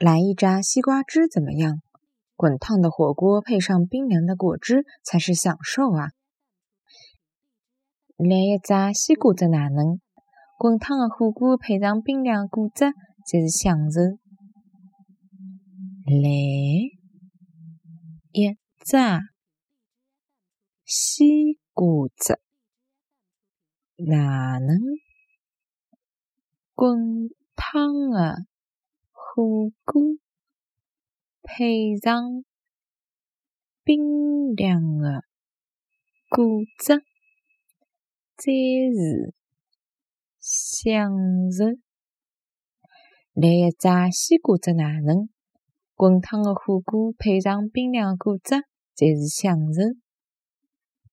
来一扎西瓜汁怎么样？滚烫的火锅配上冰凉的果汁才是享受啊！来一扎西瓜汁哪能？滚烫的火锅配上冰凉果汁才是享受。来一扎西瓜汁哪能？滚烫的火锅配上冰凉的果汁，才是享受。来一扎西瓜汁哪能？滚烫的火锅配上冰凉果汁，才是享受。